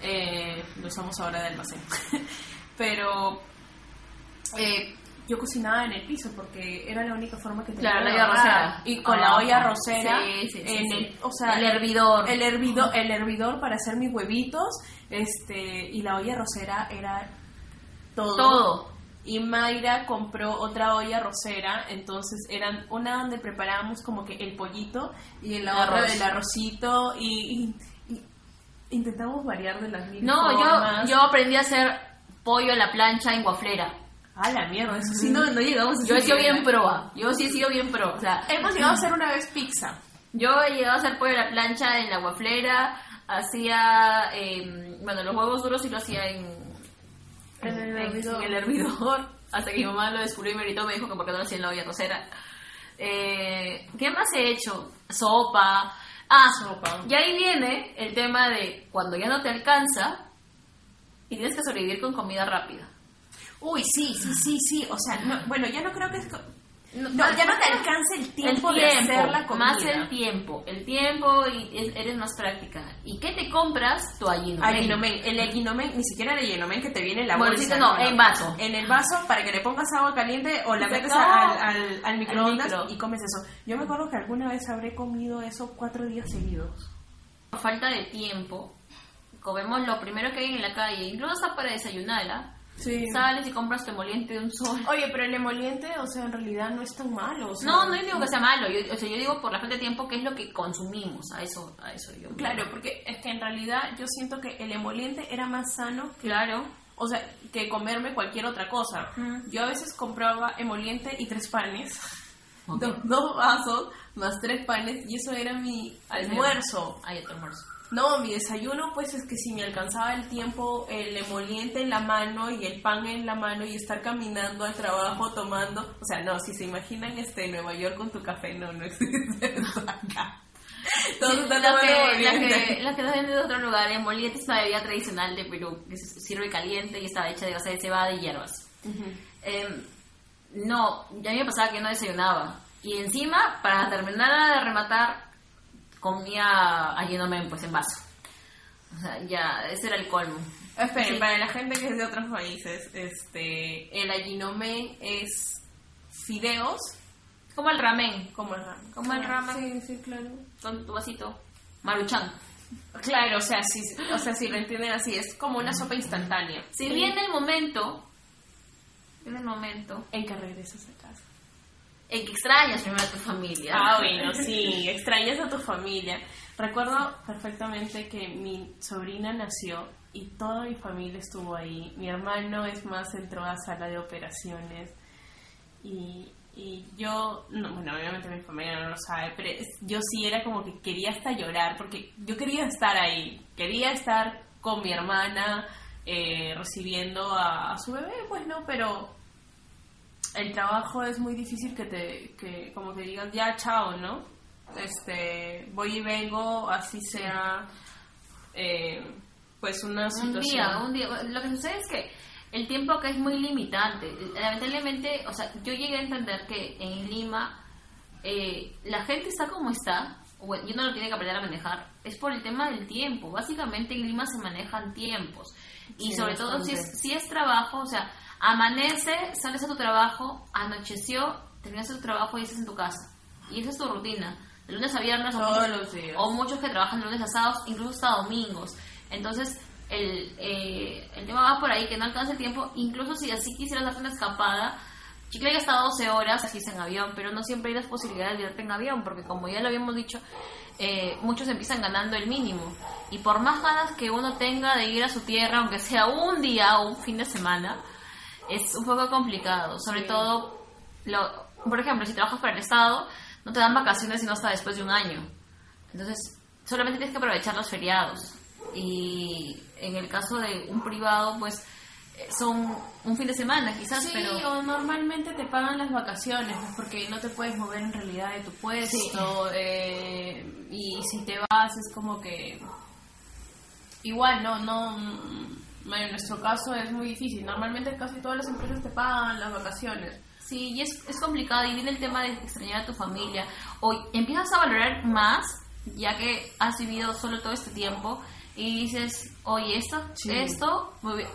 Eh, lo usamos ahora de almacén. Pero eh, yo cocinaba en el piso porque era la única forma que tenía la olla rosera. Y con la olla rosera en el o sea el hervidor. el hervidor el hervidor para hacer mis huevitos este y la olla rosera era todo. Todo. Y Mayra compró otra olla rosera entonces eran una donde preparábamos como que el pollito y en la otra del arrocito y, intentamos variar de las mismas no yo yo aprendí a hacer pollo a la plancha en guaflera Ah, la mierda, eso sí, no, no llegamos a Yo he sido bien proa, yo sí he sido bien pro. O sea, hemos llegado a hacer una vez pizza. Yo he llegado a hacer pollo a la plancha en la guaflera, hacía, eh, bueno, los huevos duros sí lo hacía en, en, el, hervidor. En el hervidor. Hasta que mi mamá lo descubrió y me gritó, me dijo que por qué no lo hacía en la olla rosera. Eh, ¿Qué más he hecho? Sopa, Ah, Sopa. y ahí viene el tema de cuando ya no te alcanza y tienes que sobrevivir con comida rápida. Uy, sí, sí, sí, sí. O sea, no- bueno, ya no creo que es... No, No, ya no te alcanza el tiempo, el de hacer la comida. más el tiempo, el tiempo y es- eres más práctica. ¿Y qué te compras? Tu ayinomen. Aginomen. El aginomen, ni siquiera el aginomen que te viene en la Bolsita, no, en vaso. En el vaso para que le pongas agua caliente o la metes No. al, al, al microondas micro. y comes eso. Yo me acuerdo que alguna vez habré comido eso cuatro días seguidos. Por falta de tiempo, comemos lo primero que hay en la calle, incluso hasta para desayunar, ¿ah? Sí. Sales y compras tu emoliente de un sol. Oye, pero el emoliente, o sea, en realidad no es tan malo. o sea- No, no digo que sea malo, yo, o sea, yo digo por la falta de tiempo qué es lo que consumimos, a eso, a eso yo. me- Claro, porque es que en realidad yo siento que el emoliente era más sano que Claro. O sea, que comerme cualquier otra cosa. Mm. Yo a veces compraba emoliente y tres panes. Ok. Dos, dos vasos más tres panes y eso era mi almuerzo. Hay otro almuerzo. No, mi desayuno pues es que si me alcanzaba el tiempo, el emoliente en la mano y el pan en la mano y estar caminando al trabajo tomando, o sea, no, si se imaginan este Nueva York con tu café, no, no existe eso acá. Todos están la que, la que, la que nos venden de otro lugar, el moliente es una bebida tradicional de Perú, que se sirve caliente y está hecha de base de cebada y hierbas. Ujú. Em, no, ya a mí me pasaba que no desayunaba. Y encima, para terminar de rematar, comía ayenomen pues en vaso. O sea, ya, ese era el colmo. Esperen, Sí. para la gente que es de otros países, este, el aginomen es fideos Como el ramen, como el ramen. Como el ramen. Sí, sí, claro. con tu vasito. Maruchan. Claro, o sea, sí, o sea, si lo entienden así, es como una sopa instantánea. Si viene el momento, viene el momento En que regresas a casa. En que extrañas primero a tu familia. Ah, bueno, sí, extrañas a tu familia. Recuerdo perfectamente que mi sobrina nació y toda mi familia estuvo ahí. Mi hermano, es más, entró a sala de operaciones y, y yo, no, bueno, obviamente mi familia no lo sabe, pero yo sí era como que quería hasta llorar porque yo quería estar ahí, quería estar con mi hermana eh, recibiendo a su bebé, pues no, pero el trabajo es muy difícil que te que como que digas ya chao no este voy y vengo así sea eh, pues una un situación día, un día. Lo que sucede es que el tiempo acá es muy limitante. Lamentablemente, o sea, yo llegué a entender que en Lima eh, la gente está como está, bueno, y uno lo tiene que aprender a manejar, es por el tema del tiempo. Básicamente en Lima se manejan tiempos. Y Sí, sobre todo si es, si es trabajo, o sea, amanece, sales a tu trabajo, anocheció, terminas tu trabajo y estás en tu casa. Y esa es tu rutina. De lunes a viernes o Todos muchos- los días. o muchos que trabajan de lunes a sábados, incluso hasta domingos. Entonces, el, eh, el tema va por ahí, que no alcanza el tiempo, incluso si así quisieras darte una escapada. Chicle ya está 12 horas, así es en avión, pero no siempre hay las posibilidades de irte en avión, porque como ya lo habíamos dicho, eh, muchos empiezan ganando el mínimo. Y por más ganas que uno tenga de ir a su tierra, aunque sea un día o un fin de semana, es un poco complicado. Sobre Sí. todo, lo, por ejemplo, si trabajas para el Estado, no te dan vacaciones sino hasta después de un año. Entonces, solamente tienes que aprovechar los feriados. Y en el caso de un privado, pues eh, son un fin de semana quizás, Sí, pero... o normalmente te pagan las vacaciones, pues, porque no te puedes mover en realidad de tu puesto. eh, y si te vas es como que... Igual, no, no... En nuestro caso es muy difícil. Normalmente casi todas las empresas te pagan las vacaciones. Sí, y es, es complicado y viene el tema de extrañar a tu familia. O empiezas a valorar más, ya que has vivido solo todo este tiempo, y dices, oye, esto, Sí. esto me,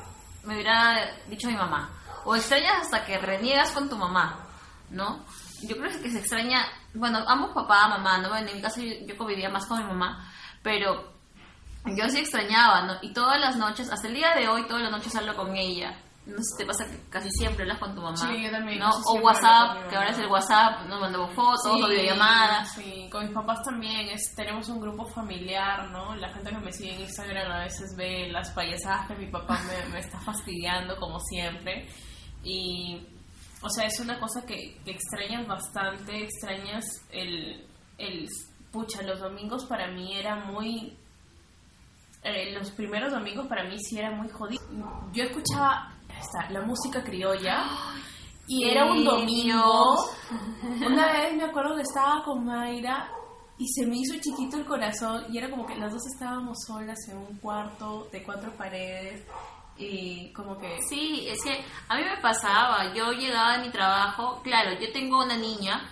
me hubiera dicho mi mamá. O extrañas hasta que reniegas con tu mamá, ¿no? Yo creo que se extraña, bueno, ambos papá, mamá, ¿no? En mi caso yo, yo convivía más con mi mamá, pero yo sí extrañaba, ¿no? Y todas las noches, hasta el día de hoy, todas las noches hablo con ella. No sé si te pasa que casi siempre hablas con tu mamá. Sí, yo también, ¿no? O WhatsApp, que ahora es el WhatsApp, nos mandamos fotos o videollamadas. Sí, con mis papás también es, tenemos un grupo familiar, ¿no? La gente que me sigue en Instagram a veces ve las payasadas que mi papá me, me está fastidiando como siempre. Y, o sea, es una cosa que, que extrañas bastante, extrañas el, el... Pucha, los domingos para mí era muy... eh, los primeros domingos para mí sí era muy jodido. Yo escuchaba la música criolla y era un domingo. Una vez me acuerdo que estaba con Mayra y se me hizo chiquito el corazón y era como que las dos estábamos solas en un cuarto de cuatro paredes y como que... Sí, es que a mí me pasaba, yo llegaba de mi trabajo, claro, yo tengo una niña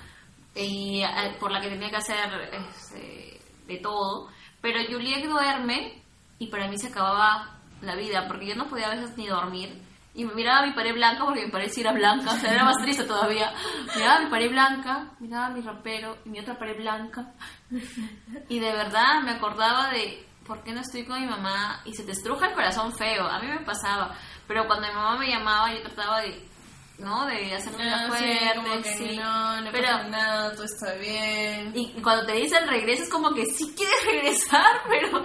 y, eh, por la que tenía que hacer este, de todo, pero Juliet duerme y para mí se acababa la vida, porque yo no podía a veces ni dormir. Y me miraba mi pared blanca porque mi pared sí era blanca, o sea, era más triste todavía. Miraba mi pared blanca, miraba mi ropero y mi otra pared blanca. Y de verdad me acordaba de por qué no estoy con mi mamá y se te estruja el corazón feo. A mí me pasaba, pero cuando mi mamá me llamaba yo trataba de ¿no? De hacerme Ah, la sí, fuerte, que sí. no, no pero, pasa nada, todo está bien. y cuando te dicen regresa es como que sí quieres regresar, pero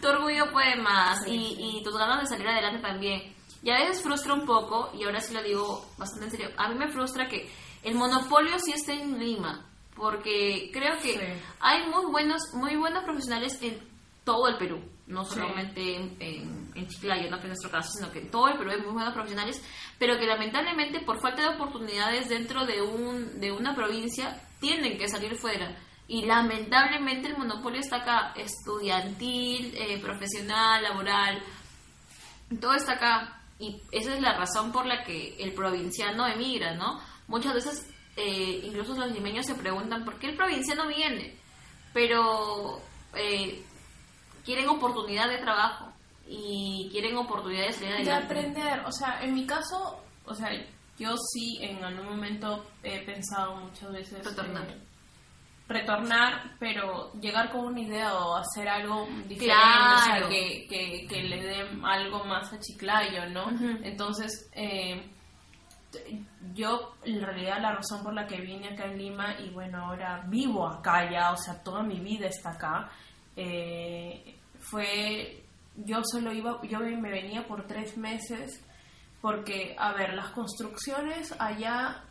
tu orgullo puede más Sí, y, sí. y tus ganas de salir adelante también. Y a veces frustra un poco, y ahora sí lo digo bastante en serio, a mí me frustra que el monopolio sí esté en Lima, porque creo que Sí. hay muy buenos, muy buenos profesionales en todo el Perú, no Sí. solamente en, en, en Chiclayo, no que en nuestro caso, sino que en todo el Perú hay muy buenos profesionales, pero que lamentablemente por falta de oportunidades dentro de, un, de una provincia tienen que salir fuera. Y lamentablemente el monopolio está acá, estudiantil, eh, profesional, laboral, todo está acá. Y esa es la razón por la que el provinciano emigra, ¿no? Muchas veces, eh, incluso los limeños se preguntan por qué el provinciano viene, pero eh, quieren oportunidad de trabajo y quieren oportunidad de de aprender, o sea, en mi caso, o sea, yo sí en algún momento he pensado muchas veces Retornar. eh, retornar, pero llegar con una idea o hacer algo diferente, Claro. o sea, que, que, que le dé algo más a Chiclayo, ¿no? Entonces, eh, yo en realidad la razón por la que vine acá en Lima y bueno, ahora vivo acá ya, o sea, toda mi vida está acá, eh, fue, yo solo iba, yo me venía por tres meses porque, a ver, las construcciones allá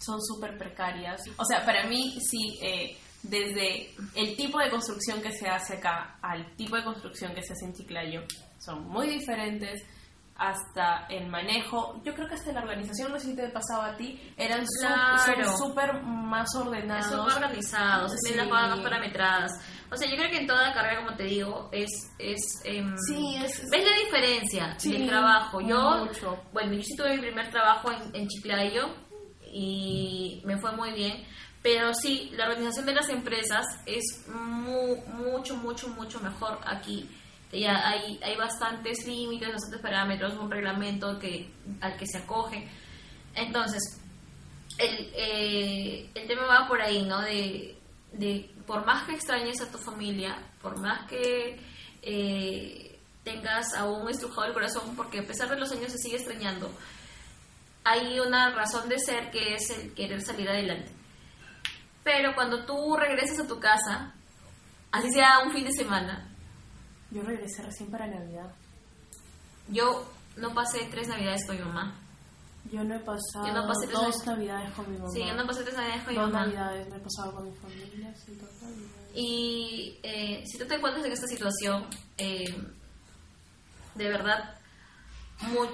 son súper precarias. O sea, para mí sí, eh, desde el tipo de construcción que se hace acá al tipo de construcción que se hace en Chiclayo, son muy diferentes hasta el manejo, yo creo que hasta la organización, no sé si te pasaba a ti, eran Claro. súper más ordenados. Son organizados, Sí. las más parametradas. O sea, yo creo que en toda carrera, como te digo, es... es em, Sí, es- ¿Ves la diferencia Sí, del trabajo? Yo, mucho. bueno, yo sí tuve mi primer trabajo en, en Chiclayo y me fue muy bien. Pero sí, la organización de las empresas es mu- mucho, mucho, mucho mejor aquí. Ya hay, hay bastantes límites, bastantes parámetros, un reglamento que, al que se acoge. Entonces, el, eh, el tema va por ahí, ¿no? De, de por más que extrañes a tu familia, por más que eh, tengas aún estrujado el corazón, porque a pesar de los años se sigue extrañando, hay una razón de ser que es el querer salir adelante. Pero cuando tú regresas a tu casa, así sea un fin de semana, Yo regresé recién para Navidad. yo no pasé tres navidades con mi mamá. Yo no he pasado Yo no pasé tres dos navidades. con mi mamá. Sí, yo no pasé tres navidades con mi Dos mamá. navidades me he pasado con mi familia, sí, dos navidades. Y eh, si tú te encuentras en esta situación, eh, de verdad,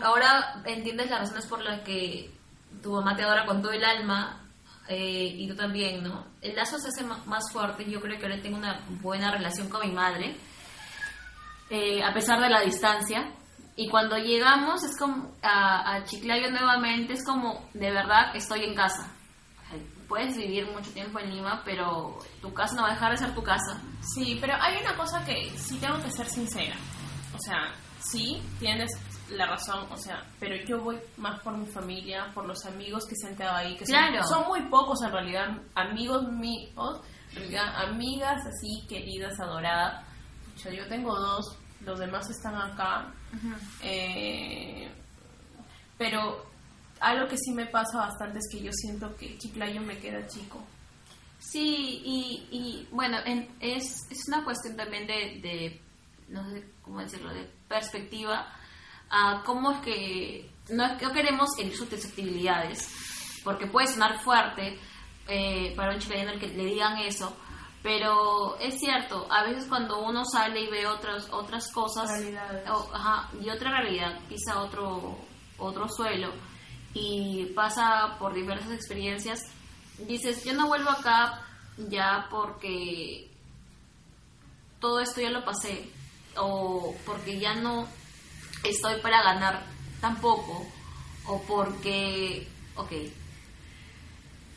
ahora entiendes las razones por las que tu mamá te adora con todo el alma eh, y tú también, ¿no? El lazo se hace más fuerte. Yo creo que ahora tengo una buena relación con mi madre, eh, a pesar de la distancia. Y cuando llegamos es como a, a Chiclayo nuevamente, es como de verdad estoy en casa. Puedes vivir mucho tiempo en Lima, pero tu casa no va a dejar de ser tu casa. Sí, pero hay una cosa que sí tengo que ser sincera. O sea, sí, tienes la razón, o sea, pero yo voy más por mi familia, por los amigos que se han quedado ahí, que son- muy pocos en realidad, amigos míos, en realidad, amigas así, queridas, adoradas. O sea, yo tengo dos, los demás están acá. Eh, pero algo que sí me pasa bastante es que yo siento que Chiclayo me queda chico. Sí, y, y bueno, en- es, es una cuestión también de, de, no sé cómo decirlo, de perspectiva, a cómo es que no, no queremos herir susceptibilidades, porque puede sonar fuerte eh, para un chileno el que le digan eso, pero es cierto, a veces cuando uno sale y ve otras, otras cosas, o- ajá, y otra realidad, pisa otro, otro suelo, y pasa por diversas experiencias, dices, yo no vuelvo acá ya porque todo esto ya lo pasé o porque ya no estoy para ganar tampoco o porque, ok,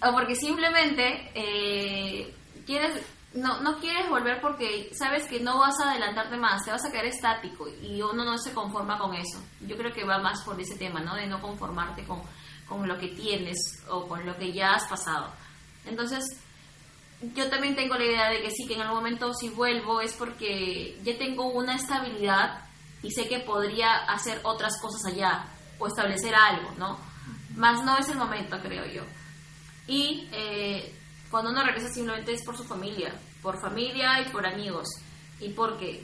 o porque simplemente eh, quieres no, no quieres volver porque sabes que no vas a adelantarte más, te vas a quedar estático y uno no se conforma con eso. Yo creo que va más por ese tema, ¿no? De no conformarte con, con lo que tienes o con lo que ya has pasado. Entonces, yo también tengo la idea de que sí, que en algún momento si vuelvo es porque ya tengo una estabilidad y sé que podría hacer otras cosas allá o establecer algo, ¿no? Más no es el momento, creo yo. Y eh, cuando uno regresa simplemente es por su familia, por familia y por amigos. Y porque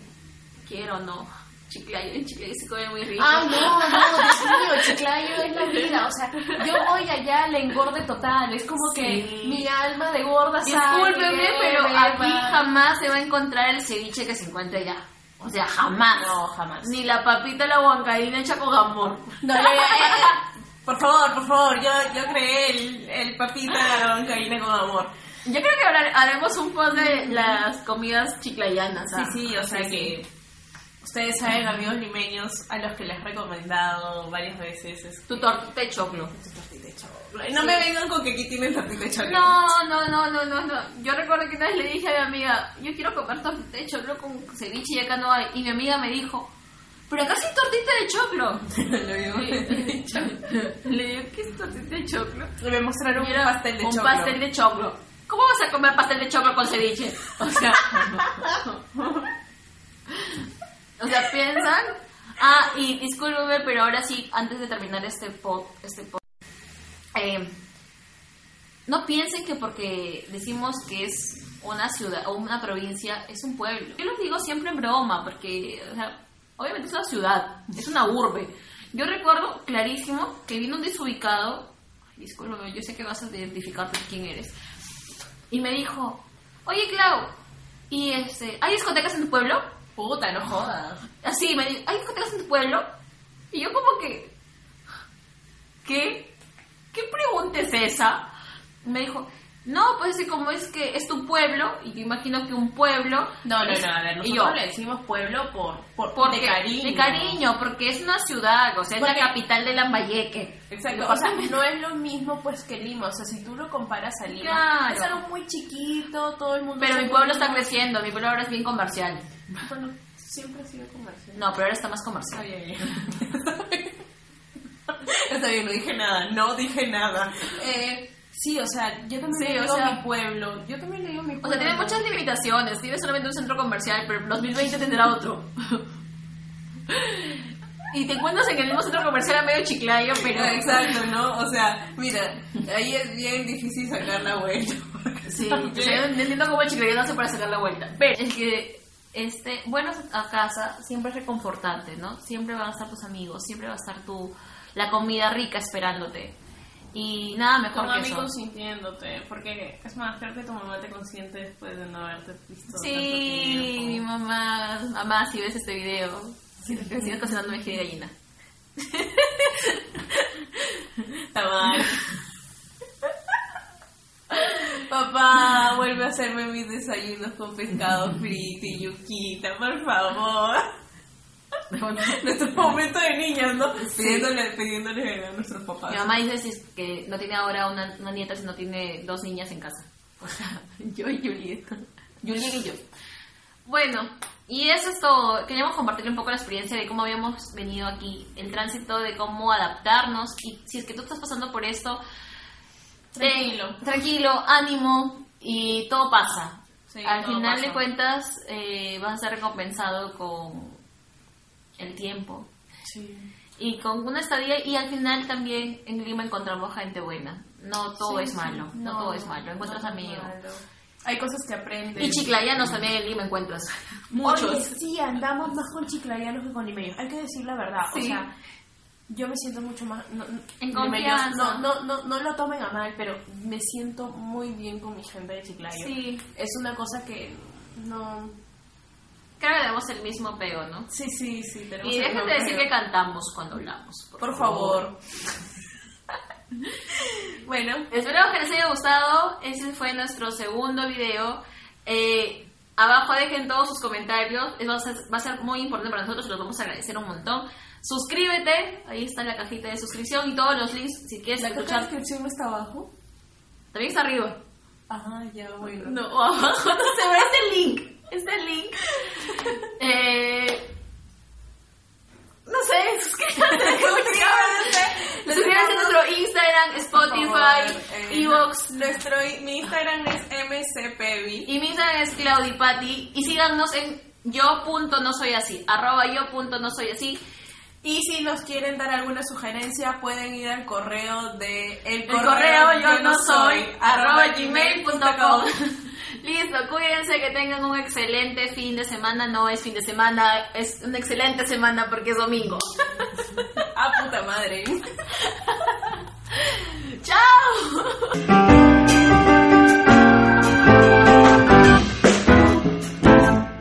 quiero o no. Chiclayo, en Chiclayo se come muy rico. Ay, no, no, Dios mío, Chiclayo es la vida. O sea, yo voy allá, le engorde total. Es como que mi alma de gorda Discúlpeme, pero aquí jamás se va a encontrar el ceviche que se encuentra allá. O sea, jamás. No, jamás. Ni la papita la huancaína hecha con amor. No, ya, ya, ya. Por favor, por favor, yo, yo creé el, el papita de la bancaína con amor. Yo creo que ahora haremos un post de las comidas chiclayanas. Sí, sí, o sea que ustedes saben, amigos limeños, a los que les he recomendado varias veces es Tu tortita de choclo. tu tortita de choclo. Y no me vengan con que aquí tienen tortita de choclo. No, no, no, no, no, no. Yo recuerdo que una vez le dije a mi amiga, yo quiero comer tortita de choclo con ceviche y acá no hay. Y mi amiga me dijo, pero acá sí tortita de choclo. Lo. Le digo, ¿qué es tortita de choclo? Y me mostraron Y un pastel de un choclo. pastel de choclo. ¿Cómo vas a comer pastel de choclo con ceviche? O sea, o sea, piensan. Ah, y discúlpeme, pero ahora sí, antes de terminar este pod, este pod, eh, no piensen que porque decimos que es una ciudad o una provincia es un pueblo. Yo lo digo siempre en broma, porque, o sea, obviamente es una ciudad, es una urbe. Yo recuerdo clarísimo que vino un desubicado, discúlpame, yo sé que vas a identificarte quién eres, y me dijo, oye Clau, ¿y este, ¿hay discotecas en tu pueblo? Puta, no jodas. Así, me dijo, ¿hay discotecas en tu pueblo? Y yo como que, ¿qué? ¿Qué pregunta es esa? Me dijo, no, pues sí, como es que es tu pueblo, y yo imagino que un pueblo... No, no, es- no, a ver, nosotros yo, le decimos pueblo por, por, porque, de cariño. De cariño, porque es una ciudad, o sea, es la capital de Lambayeque. Exacto, o sea, no es lo mismo pues que Lima, o sea, si tú lo comparas a Lima, Claro. es algo muy chiquito, todo el mundo... Pero mi pueblo está creciendo, mi pueblo ahora es bien comercial. Bueno, siempre ha sido comercial. No, pero ahora está más comercial. Está bien. Está bien, no dije nada, no dije nada. Eh, sí, o sea, yo también Sí, le o digo sea- mi pueblo, yo también le digo mi O pueblo. sea, tiene muchas limitaciones. Tiene solamente un centro comercial, pero en 2020 tendrá otro. y te encuentras en el mismo centro comercial a medio chiclayo, pero... Exacto, ¿no? O sea, mira, ahí es bien difícil sacar la vuelta. Sí, o sea, yo no entiendo cómo el chiclayo no hace para sacar la vuelta. Pero es que, este, bueno, a casa siempre es reconfortante, ¿no? Siempre van a estar tus amigos, siempre va a estar tu, la comida rica esperándote. Y nada Tu mejor que eso. consintiéndote, porque es más, creo que tu mamá te consiente después de no haberte visto tanto Sí, mi tiempo. mamá, mamá, si ves este video, si te sigues cocinando mi de gallina. Está mal. Papá, vuelve a hacerme mis desayunos con pescado frito y yuquita, por favor. Nuestro momento de niñas, ¿no? Pidiéndole, pidiéndole a nuestros papás. Mi mamá dice si es que no tiene ahora una, una nieta, sino tiene dos niñas en casa. O sea, yo y Julieta. Julieta y yo. Bueno, y eso es todo. Queríamos compartir un poco la experiencia de cómo habíamos venido aquí, el tránsito de cómo adaptarnos. Y si es que tú estás pasando por esto, Tranquilo. ten- tranquilo, ánimo y todo pasa. Sí, Al todo final pasa. de cuentas, eh, vas a ser recompensado con el tiempo Sí. y con una estadía y al final también en Lima encontramos gente buena. No todo Sí, es sí. malo, no, todo es malo, encuentras no amigos. malo. Hay cosas que aprendes. Y chiclayanos también en Lima encuentras. Muchos. Oye, sí, andamos más con chiclayanos que con limeños. Hay que decir la verdad. O sea, yo me siento mucho más. No, no- En confianza. No, no, no, no lo tomen a mal, pero me siento muy bien con mi gente de Chiclayo. Sí. Es una cosa que no. Creo que tenemos el mismo apego, ¿no? Sí, sí, sí. Tenemos Y el déjate mismo decir que cantamos cuando hablamos. Por favor. Bueno, Esperamos que les haya gustado. Ese fue nuestro segundo video. Eh, abajo dejen todos sus comentarios. Eso va a, ser, va a ser muy importante para nosotros y los vamos a agradecer un montón. Suscríbete. Ahí está la cajita de suscripción y todos los links si quieres la de escuchar. descripción no está abajo. También está arriba. Ajá, ya, bueno. No, abajo no se ve. Este link. Este link. Eh, no sé, suscríbanse. Suscríbanse. Suscríbanse a nuestro Instagram, Spotify, eh, Evox. Nuestro, mi Instagram es mcpevi. Y mi Instagram es Claudipati. Y síganos en yo.nosoyasí. así. Arroba yo.nosoyasí. así. Y si nos quieren dar alguna sugerencia, pueden ir al correo de el El correo yo no soy arroba gmail.com. Listo, cuídense que tengan un excelente fin de semana. No es fin de semana, es una excelente semana porque es domingo. Ah, puta madre. ¡Chao!